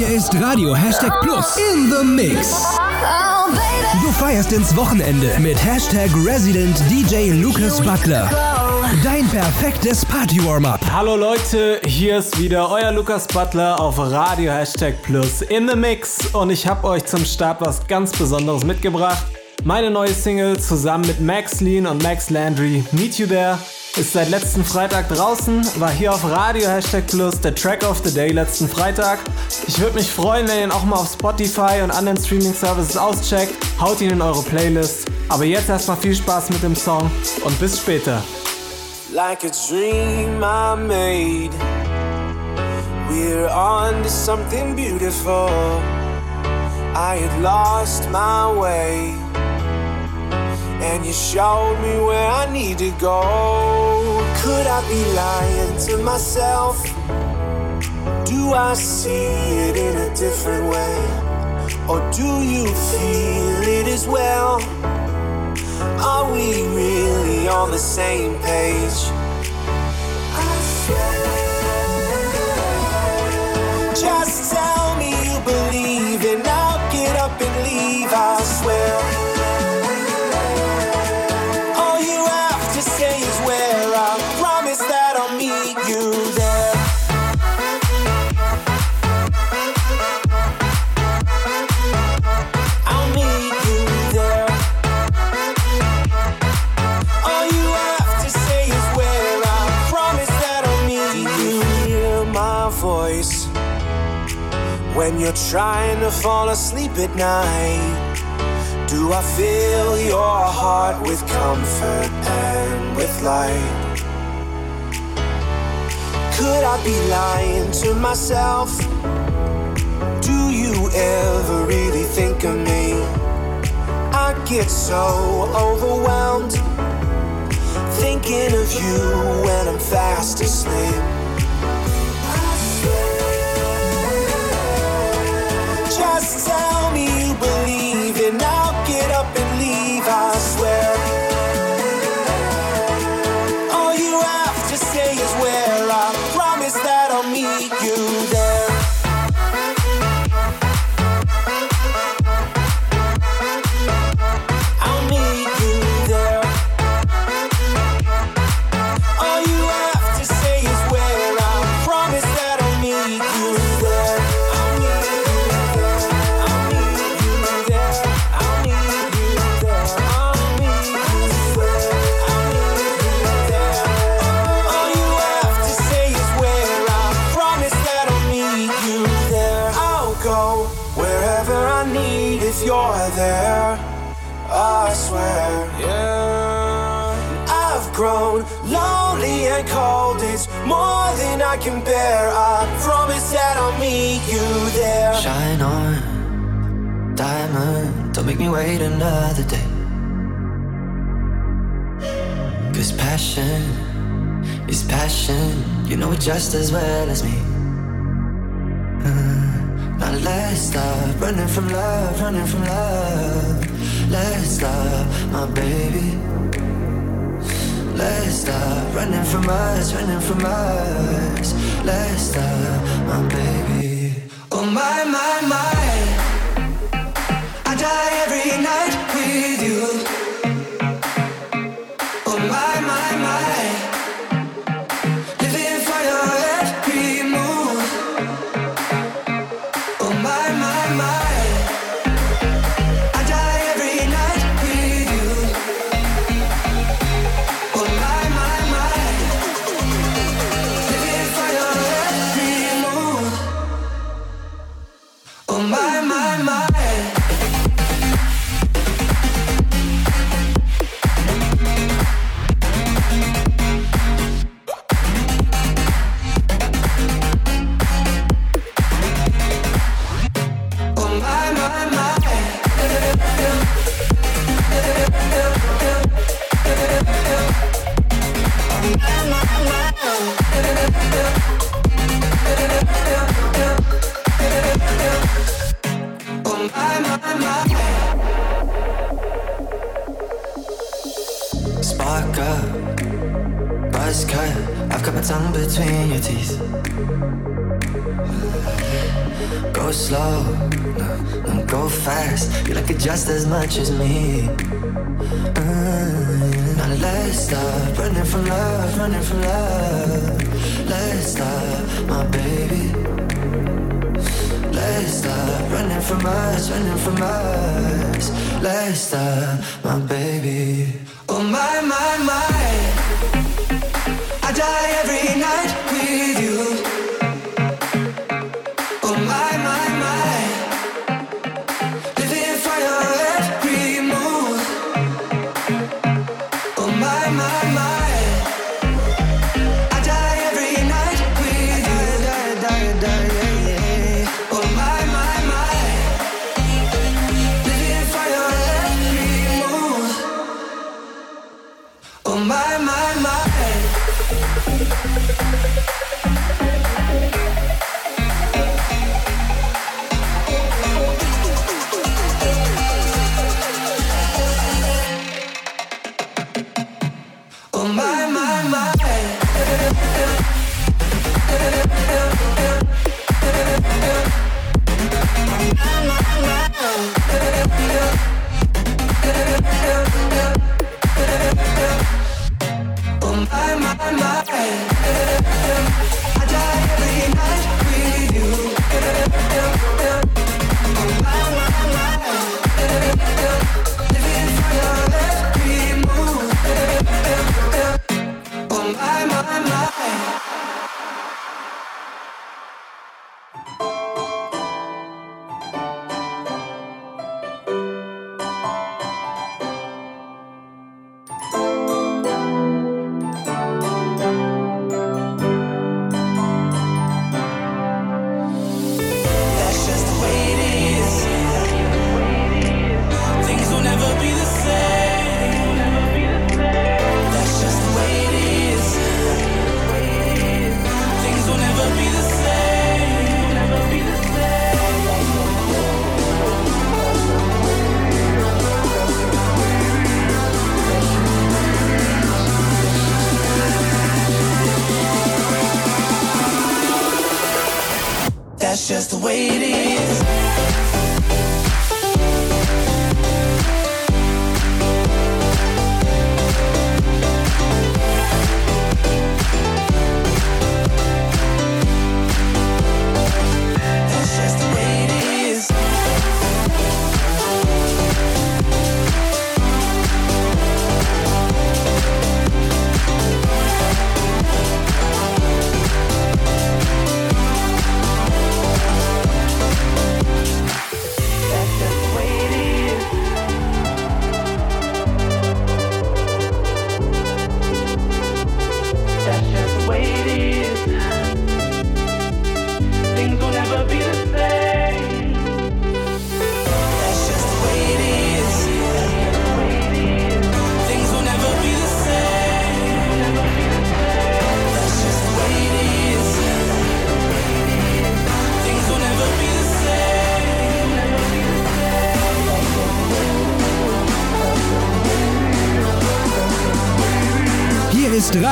Hier ist Radio Hashtag Plus in the Mix. Du feierst ins Wochenende mit Hashtag Resident DJ Lucas Butler. Dein perfektes Party-Warm-Up. Hallo Leute, hier ist wieder euer Lukas Butler auf Radio Hashtag Plus in the Mix und ich habe euch zum Start was ganz Besonderes mitgebracht. Meine neue Single zusammen mit Max Lean und Max Landry, Meet You There, ist seit letzten Freitag draußen, war hier auf Radio Hashtag Plus der Track of the Day letzten Freitag. Ich würde mich freuen, wenn ihr ihn auch mal auf Spotify und anderen Streaming-Services auscheckt. Haut ihn in eure Playlist. Aber jetzt erstmal viel Spaß mit dem Song und bis später. Like a dream I made, we're on to something beautiful. I had lost my way. And you showed me where I need to go. Could I be lying to myself? Do I see it in a different way? Or do you feel it as well? Are we really on the same page? I swear. Just tell me you believe, and I'll get up and leave. I swear. When you're trying to fall asleep at night, do I fill your heart with comfort and with light? Could I be lying to myself? Do you ever really think of me? I get so overwhelmed thinking of you when I'm fast asleep. And I can bear. I promise that I'll meet you there. Shine on, diamond. Don't make me wait another day. Cause passion is passion. You know it just as well as me. Uh, now let's stop running from love, running from love. Let's stop, my baby. Let's stop running from us, running from us. Let's stop, my baby. Oh my, my, my. I die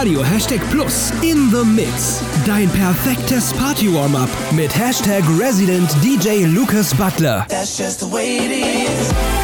Radio Hashtag Plus in the Mix. Dein perfektes Party-Warm-Up mit Hashtag Resident DJ Lucas Butler. That's just the way it is.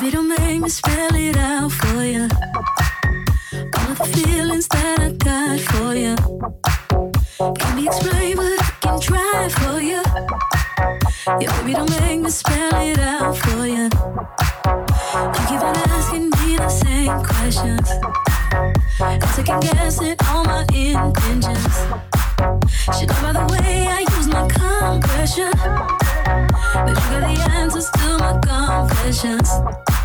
Baby, don't make me spell it out for you. All the feelings that I got for you. Can you explain what I can try for you? Yeah, baby, don't make me spell it out for you. You keep on asking me the same questions. cause I second guessing all my intentions. Should know by the way I use my compression. But you got the answers to my confessions.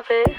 love it.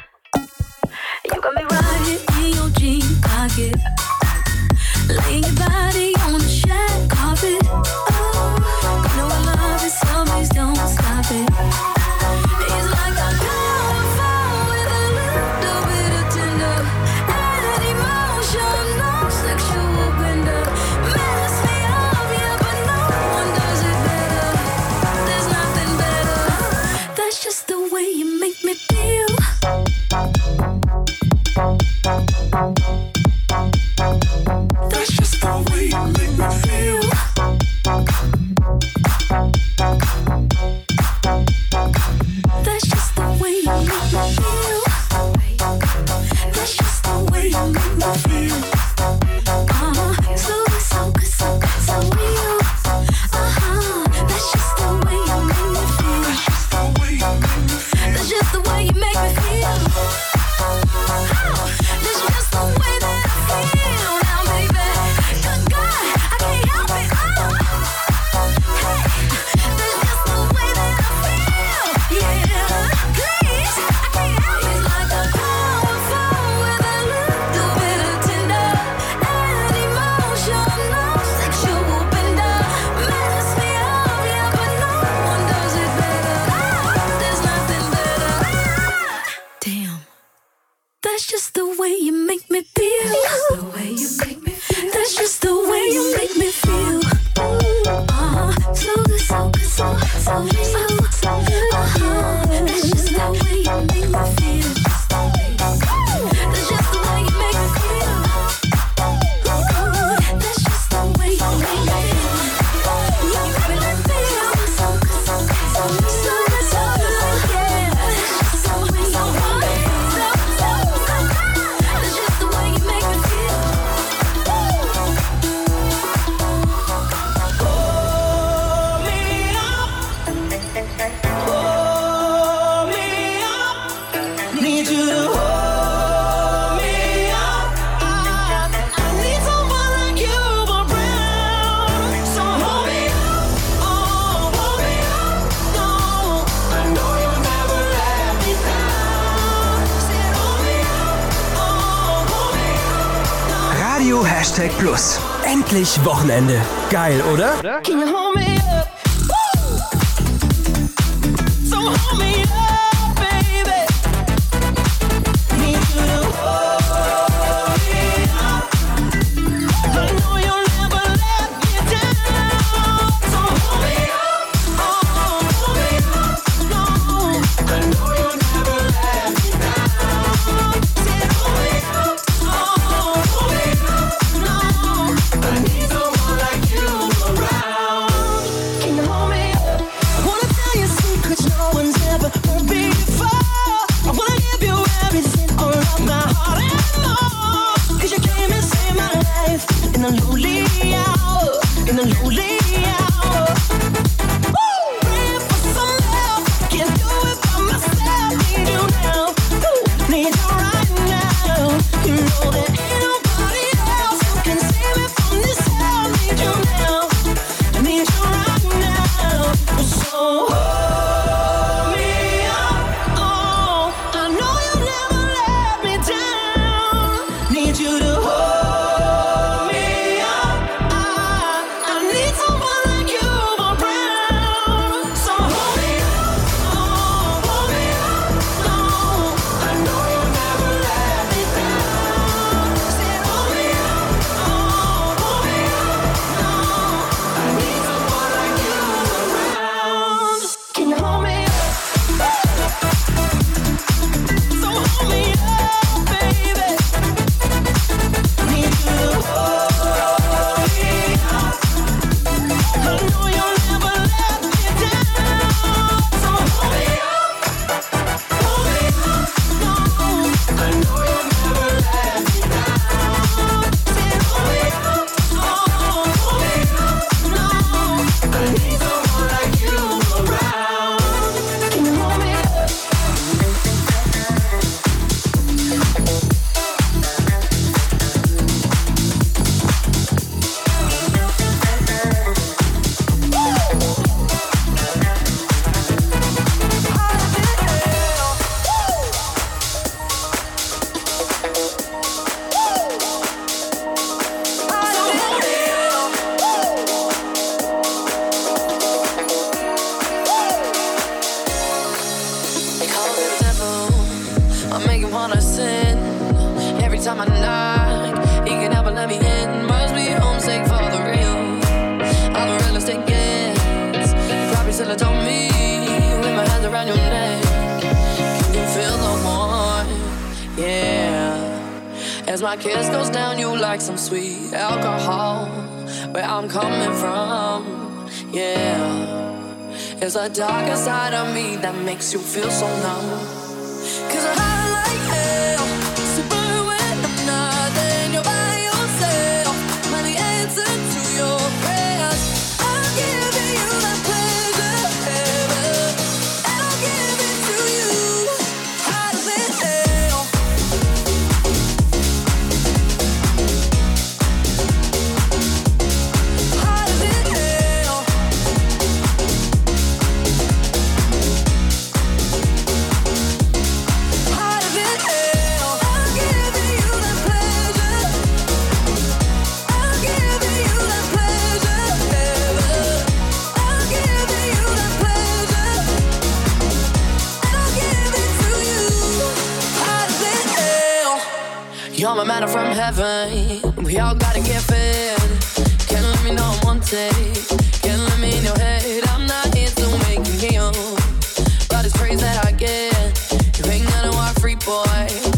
Endlich Wochenende. Geil, oder? Can you hold me up? So hold me up. darker side of me that makes you feel so numb. Heaven. We all gotta get fed. Can't let me know I'm take. Can't let me in your head. I'm not here to make you. But it's praise that I get. You ain't gonna walk free, boy.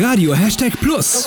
Radio Hashtag Plus.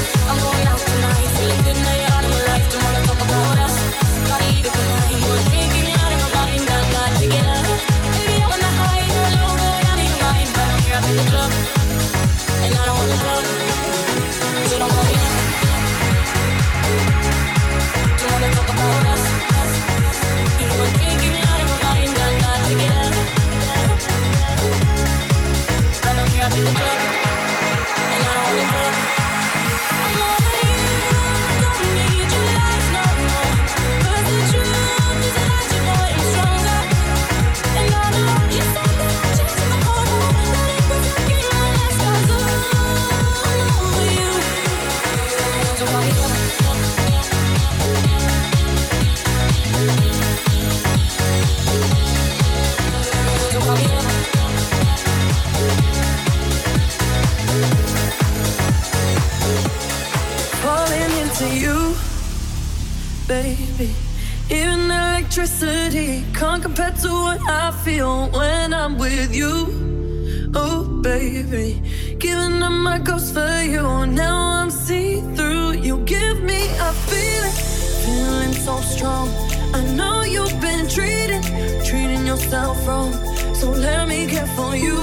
to what I feel when I'm with you. Oh, baby, giving up my ghost for you. Now I'm see through. You give me a feeling, feeling so strong. I know you've been treating, treating yourself wrong. So let me care for you.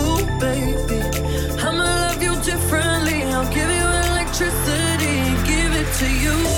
Oh, baby, I'ma love you differently. I'll give you electricity, give it to you.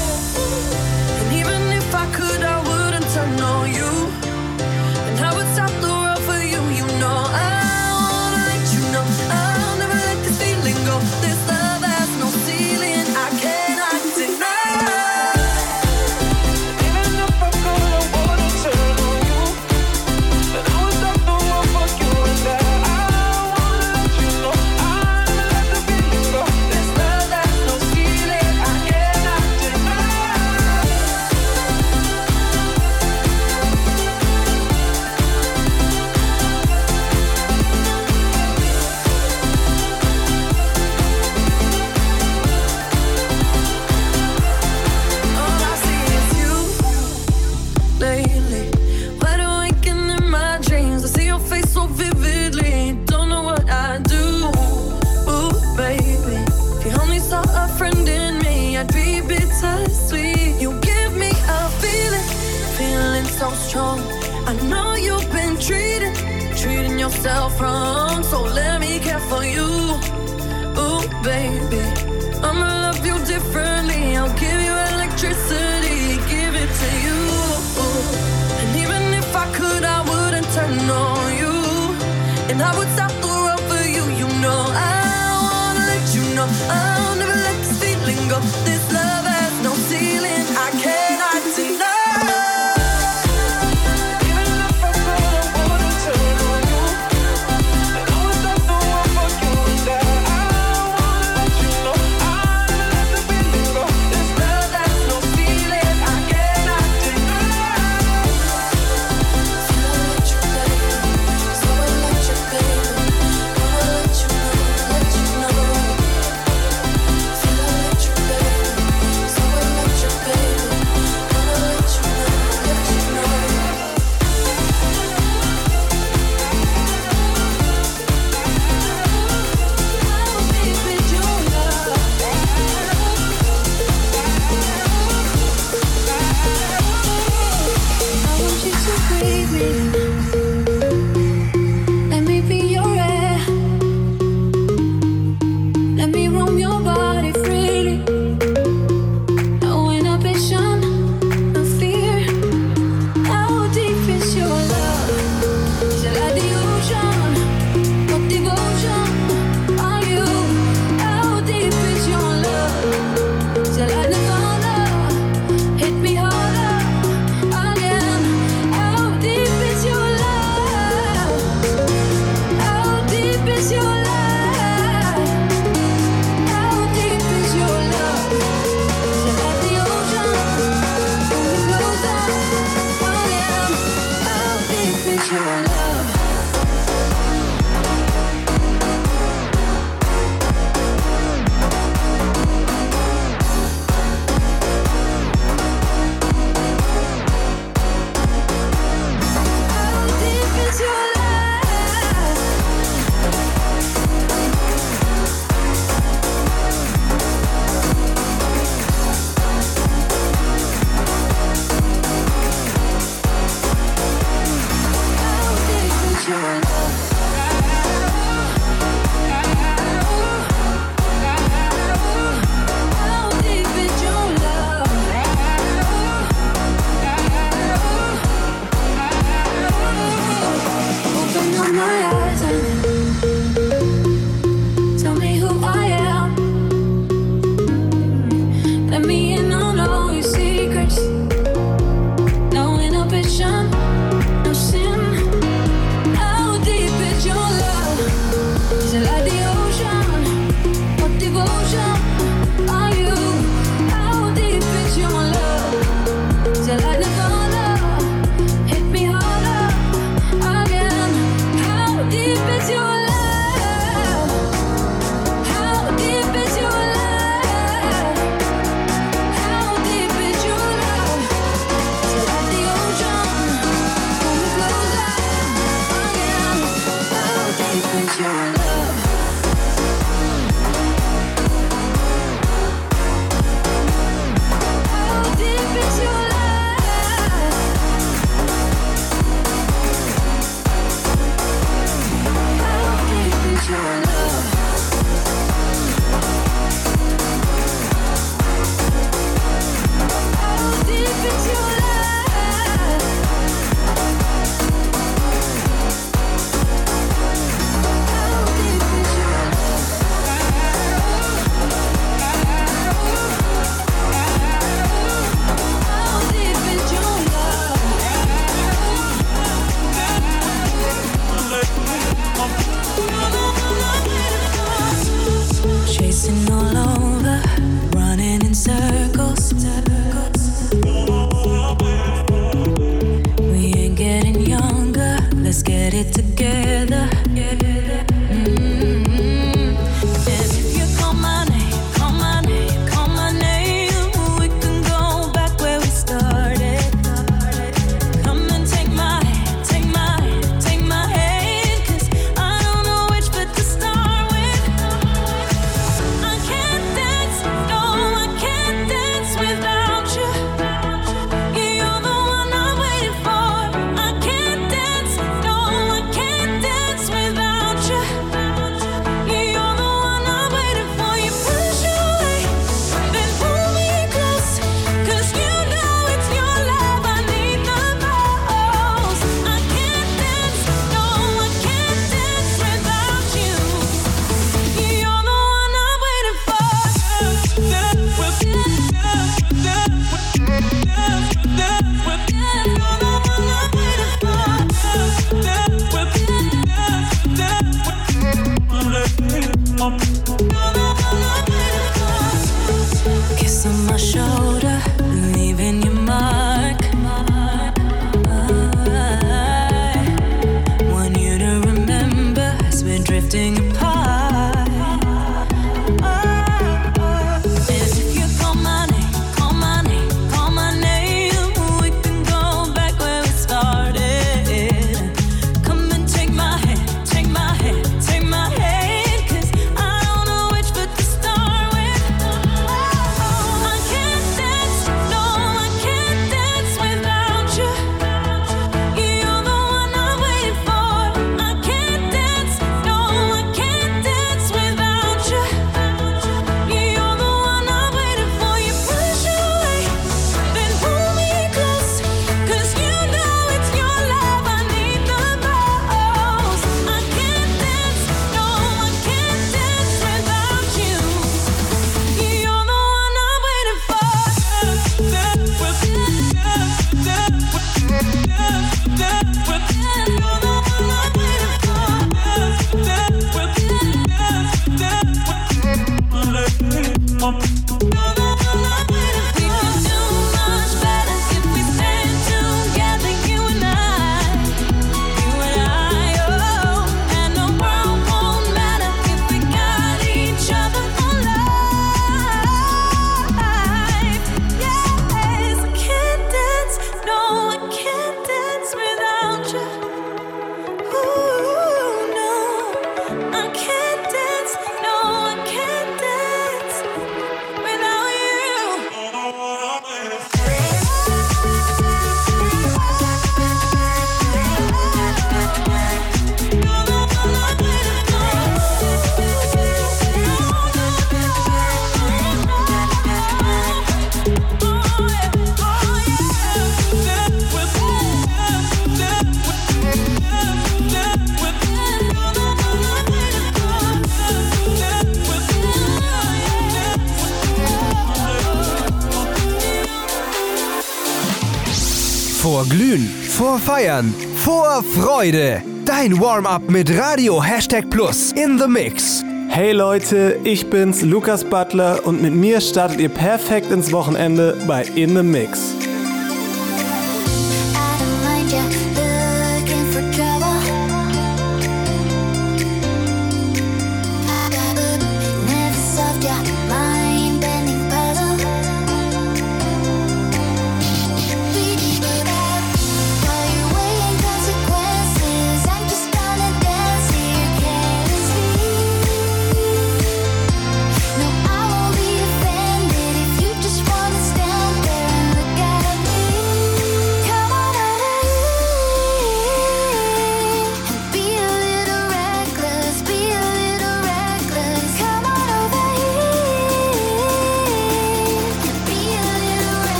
Vor Feiern, vor Freude. Dein Warm-up mit Radio Hashtag Plus in the Mix. Hey Leute, ich bin's, Lukas Butler und mit mir startet ihr perfekt ins Wochenende bei In the Mix.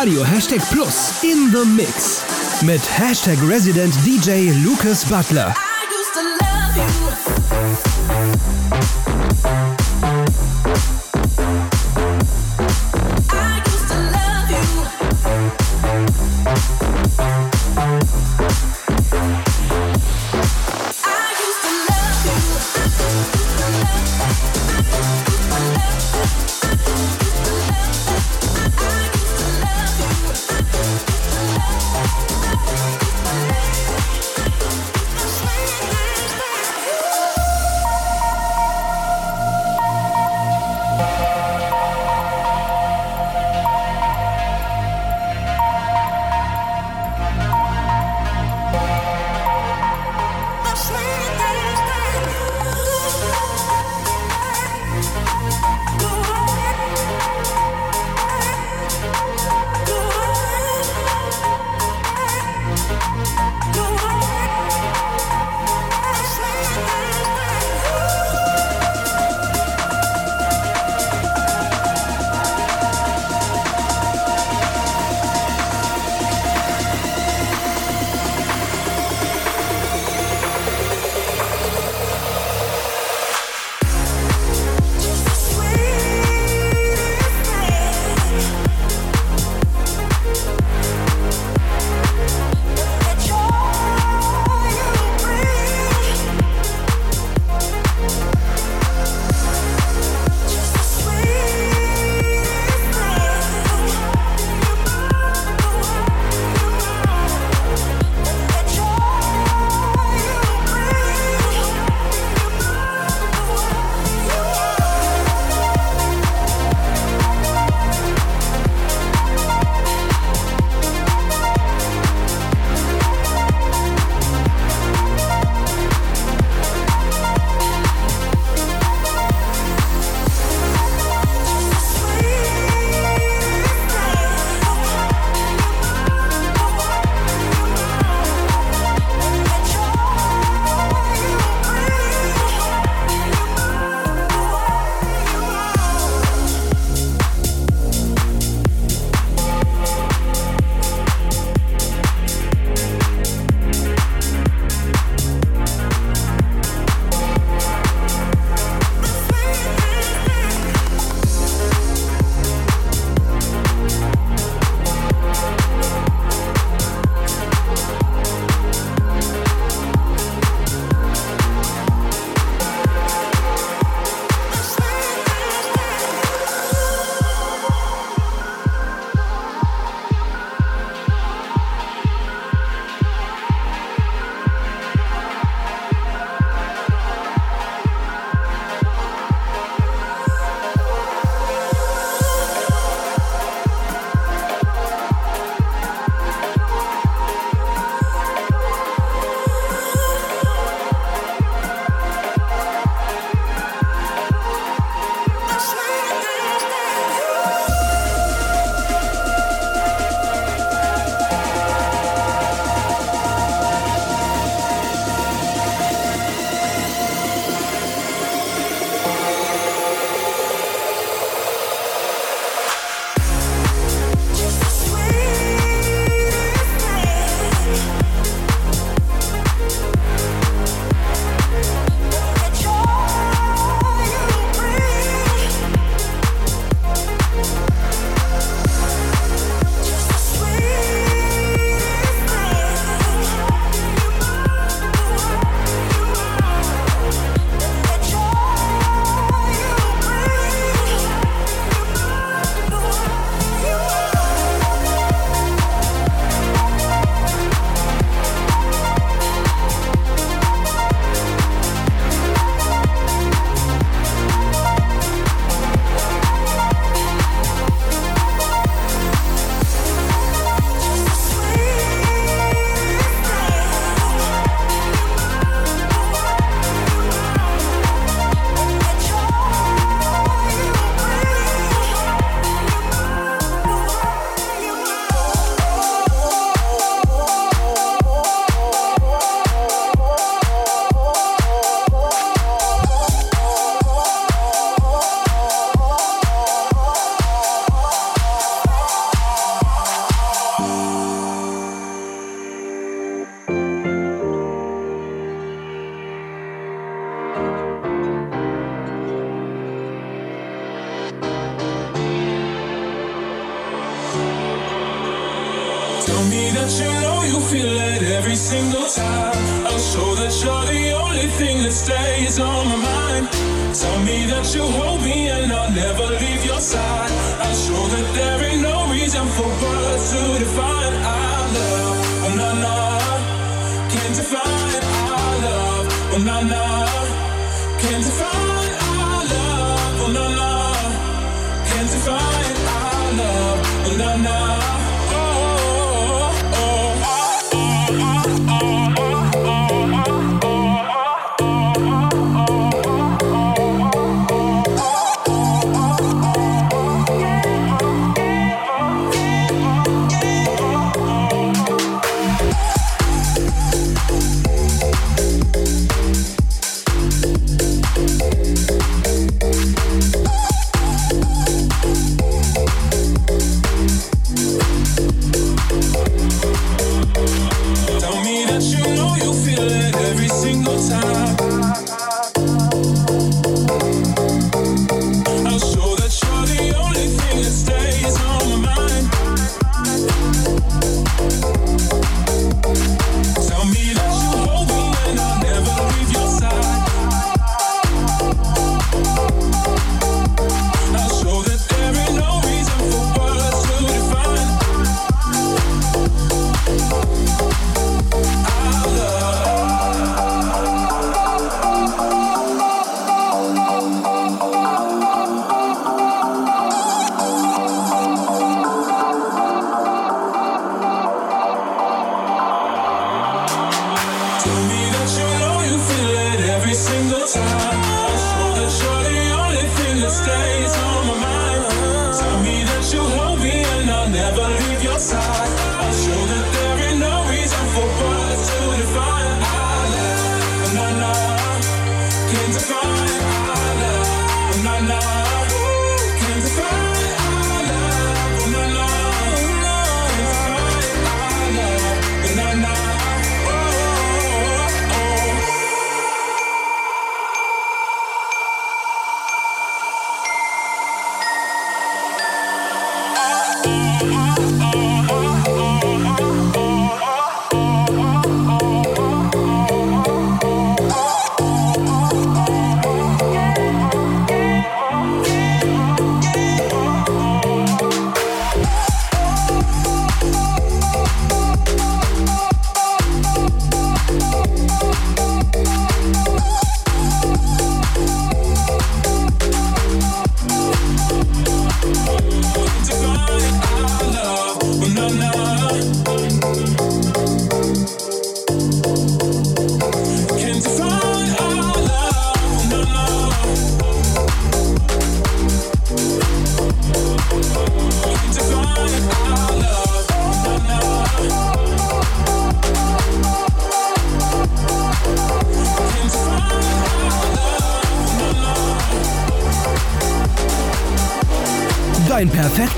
Radio Hashtag Plus in the Mix mit Hashtag Resident DJ Lucas Butler.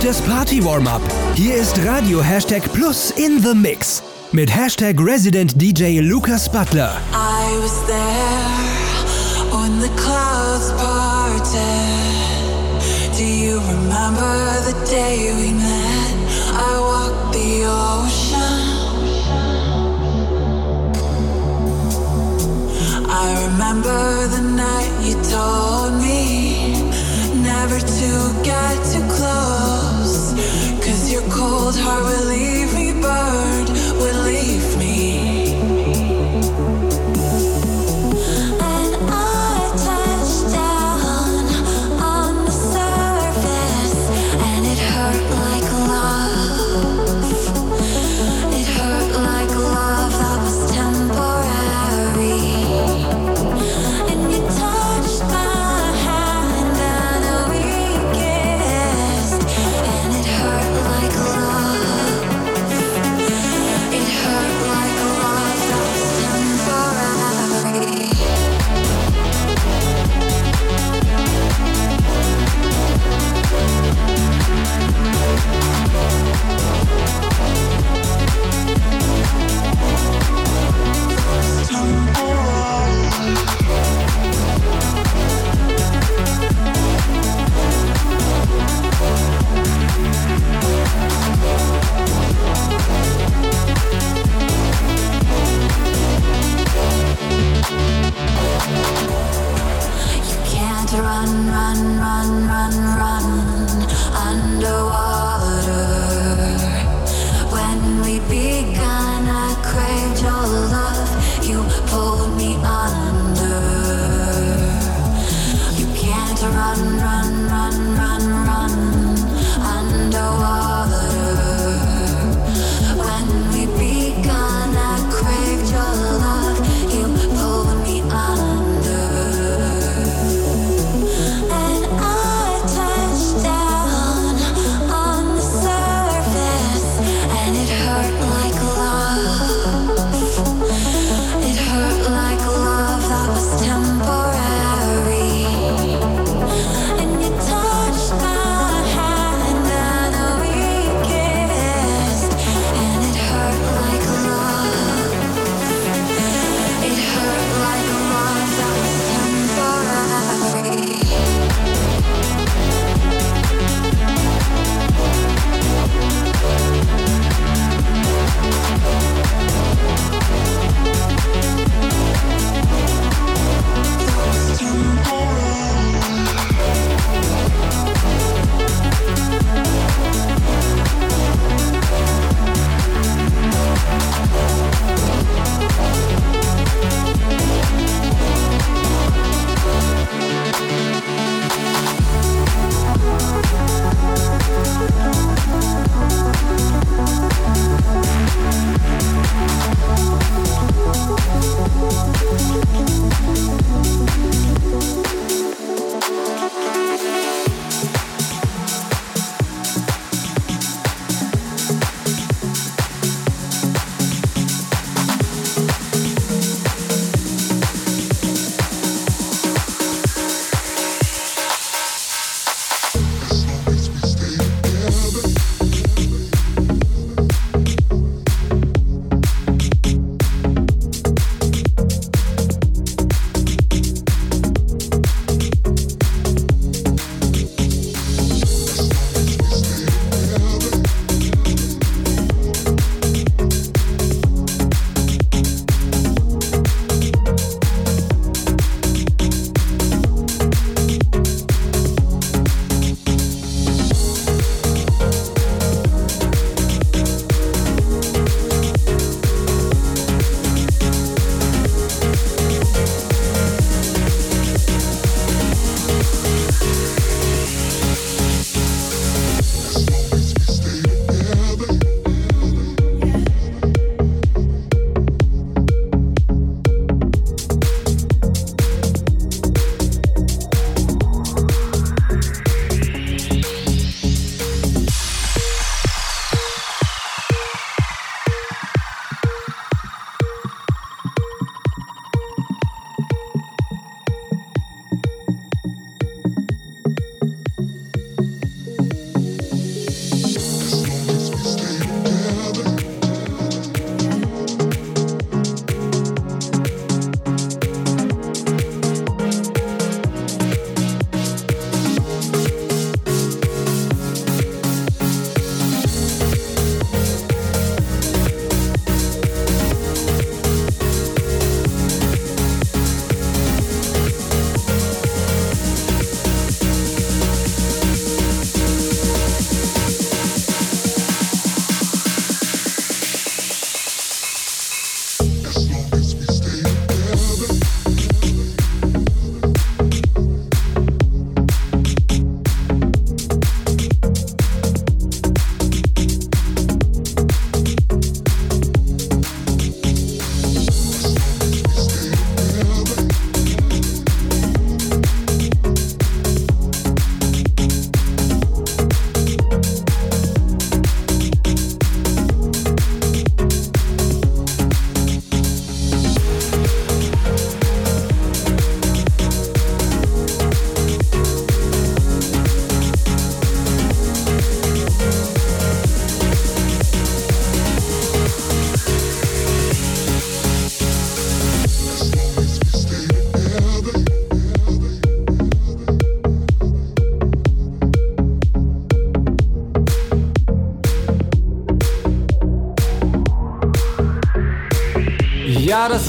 Perfektes Party-Warm-Up. Hier ist Radio Hashtag Plus in the Mix mit Hashtag Resident DJ Lucas Butler. I was there when the clouds parted. Do you remember the day we met? I walked the ocean. I remember the night you told me never to get too close. Cold heart will leave me burned,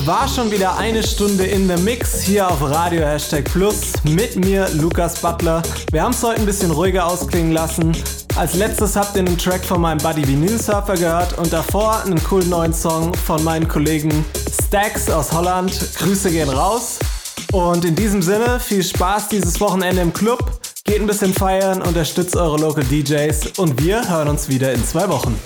war schon wieder eine Stunde in the Mix hier auf Radio Hashtag Plus mit mir, Lukas Butler. Wir haben es heute ein bisschen ruhiger ausklingen lassen. Als letztes habt ihr einen Track von meinem Buddy Vinyl Surfer gehört und davor einen coolen neuen Song von meinen Kollegen Stax aus Holland. Grüße gehen raus. Und in diesem Sinne, viel Spaß dieses Wochenende im Club. Geht ein bisschen feiern, unterstützt eure Local DJs und wir hören uns wieder in zwei Wochen.